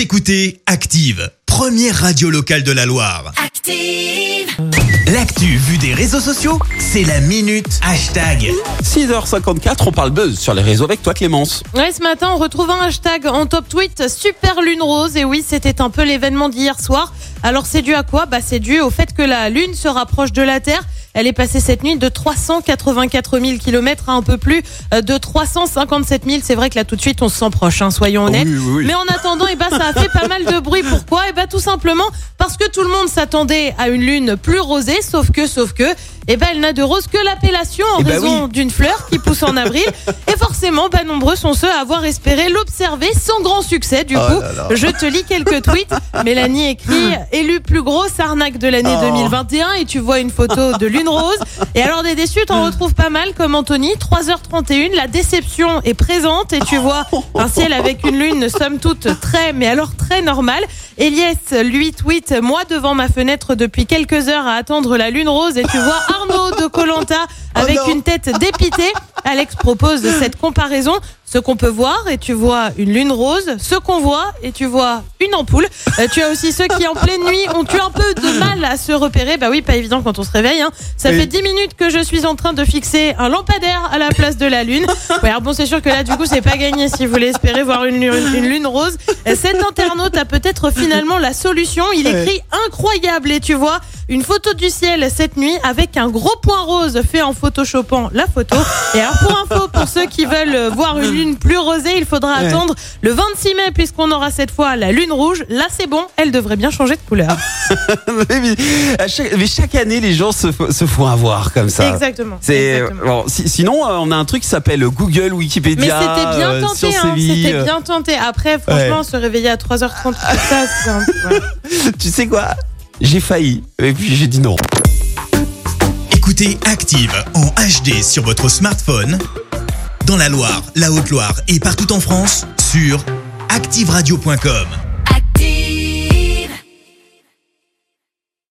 Vous écoutez Active, première radio locale de la Loire. Active. L'actu vue des réseaux sociaux, c'est la minute hashtag. 6h54, on parle buzz sur les réseaux avec toi Clémence. Ouais, ce matin, on retrouve un hashtag en top tweet Super Lune Rose. Et oui, c'était un peu l'événement d'hier soir. Alors, c'est dû à quoi? Bah, c'est dû au fait que la Lune se rapproche de la Terre. Elle est passée cette nuit de 384 000 kilomètres à un peu plus euh, de 357 000. C'est vrai que là, tout de suite, on se sent proche, hein, soyons honnêtes. Oui, oui, oui. Mais en attendant, eh ben, ça a fait pas mal de bruit. Pourquoi? Eh ben, tout simplement parce que tout le monde s'attendait à une lune plus rosée, sauf que, sauf que, eh ben, elle n'a de rose que l'appellation en Eh ben raison d'une fleur qui pousse en avril. Et forcément, ben, nombreux sont ceux à avoir espéré l'observer sans grand succès. Du Oh coup, là là. je te lis quelques tweets. Mélanie écrit élu plus grosse arnaque de l'année Oh. 2021 et tu vois une photo de lune rose. Et alors des déçus, t'en retrouves pas mal comme Anthony. 3h31, la déception est présente et tu vois un ciel avec une lune somme toute très, mais alors très normale. Elias, lui, tweet moi devant ma fenêtre depuis quelques heures à attendre la lune rose et tu vois de Colanta avec Oh une tête dépitée. Alex propose cette comparaison. Ce qu'on peut voir et tu vois une lune rose, ce qu'on voit et tu vois une ampoule. Euh, tu as aussi ceux qui en pleine nuit ont eu un peu mal à se repérer. Bah oui, pas évident quand on se réveille. Hein. Ça fait 10 minutes que je suis en train de fixer un lampadaire à la place de la lune. Ouais, alors bon, c'est sûr que là, du coup, c'est pas gagné si vous voulez espérer voir une, lune- une lune rose. Cet internaute a peut-être finalement la solution. Il écrit incroyable et tu vois une photo du ciel cette nuit avec un gros point rose fait en photoshopant la photo. Et alors pour info, pour ceux qui veulent voir une lune plus rosée, il faudra Ouais. attendre le 26 mai puisqu'on aura cette fois la lune rouge. Là c'est bon, elle devrait bien changer de couleur. mais, mais, chaque, mais chaque année, les gens se, font avoir comme ça. Exactement. C'est exactement. bon, si- sinon euh, on a un truc qui s'appelle Google, Wikipédia, Mais c'était bien euh, tenté, hein, c'était euh, bien tenté. Après, franchement, se réveiller à 3h30, tout ça, c'est un peu-. Tu sais quoi? J'ai failli et puis j'ai dit non. Écoutez Active en HD sur votre smartphone, dans la Loire, la Haute-Loire et partout en France, sur activeradio.com.